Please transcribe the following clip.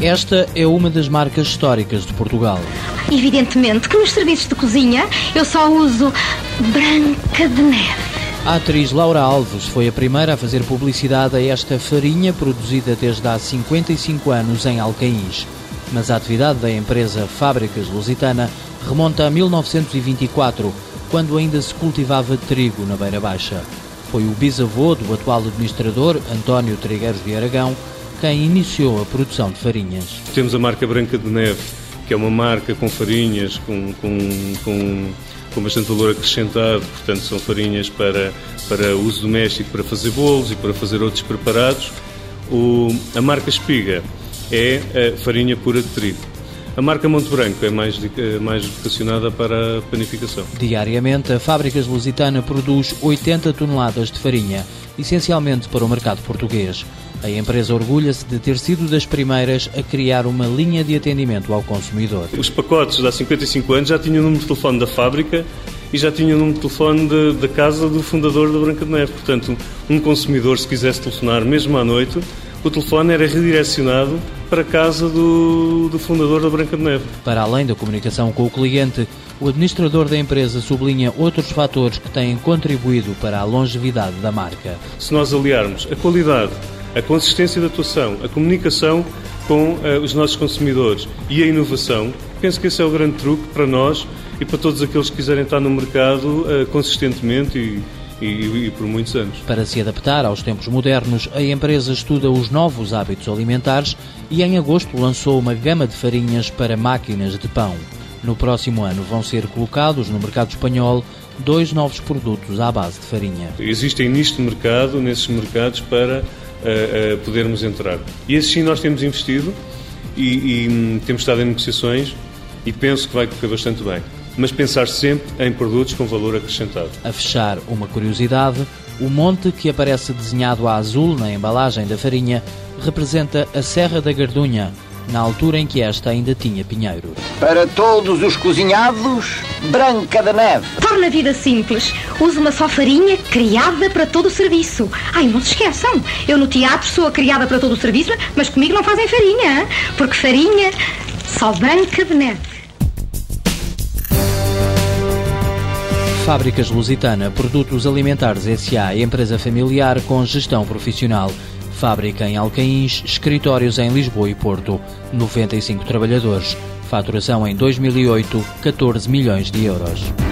Esta é uma das marcas históricas de Portugal. Evidentemente que nos serviços de cozinha eu só uso Branca de Neve. A atriz Laura Alves foi a primeira a fazer publicidade a esta farinha produzida desde há 55 anos em Alcaíns. Mas a atividade da empresa Fábricas Lusitana remonta a 1924, quando ainda se cultivava trigo na Beira Baixa. Foi o bisavô do atual administrador, António Trigueiros de Aragão, quem iniciou a produção de farinhas. Temos a marca Branca de Neve, que é uma marca com farinhas, com, com, com, com bastante valor acrescentado, portanto são farinhas para, para uso doméstico, para fazer bolos e para fazer outros preparados. O, a marca Espiga é a farinha pura de trigo. A marca Monte Branco é mais, é mais vocacionada para a panificação. Diariamente, a Fábricas Lusitana produz 80 toneladas de farinha, essencialmente para o mercado português. A empresa orgulha-se de ter sido das primeiras a criar uma linha de atendimento ao consumidor. Os pacotes de há 55 anos já tinham o número de telefone da fábrica e já tinham o número de telefone da casa do fundador da Branca de Neve. Portanto, um consumidor, se quisesse telefonar mesmo à noite, o telefone era redirecionado para a casa do, do, fundador da Branca de Neve. Para além da comunicação com o cliente, o administrador da empresa sublinha outros fatores que têm contribuído para a longevidade da marca. Se nós aliarmos a qualidade a consistência da atuação, a comunicação com uh, os nossos consumidores e a inovação, penso que esse é o grande truque para nós e para todos aqueles que quiserem estar no mercado uh, consistentemente e, e, e, por muitos anos. Para se adaptar aos tempos modernos, a empresa estuda os novos hábitos alimentares e em agosto lançou uma gama de farinhas para máquinas de pão. No próximo ano vão ser colocados no mercado espanhol dois novos produtos à base de farinha. Existem nisto mercado, nesses mercados, para uh, uh, podermos entrar. E assim sim nós temos investido e, e hum, temos estado em negociações e penso que vai correr bastante bem. Mas pensar sempre em produtos com valor acrescentado. A fechar uma curiosidade, o monte que aparece desenhado a azul na embalagem da farinha representa a Serra da Gardunha, na altura em que esta ainda tinha pinheiros. Para todos os cozinhados, Branca da Neve. Torna a vida simples. Usa uma só farinha criada para todo o serviço. Ai, não se esqueçam, eu no teatro sou a criada para todo o serviço, mas comigo não fazem farinha, porque farinha só Branca de Neve. Fábricas Lusitana, Produtos Alimentares S.A., empresa familiar com gestão profissional. Fábrica em Alcaíns, escritórios em Lisboa e Porto. 95 trabalhadores. Faturação em 2008, 14 milhões de euros.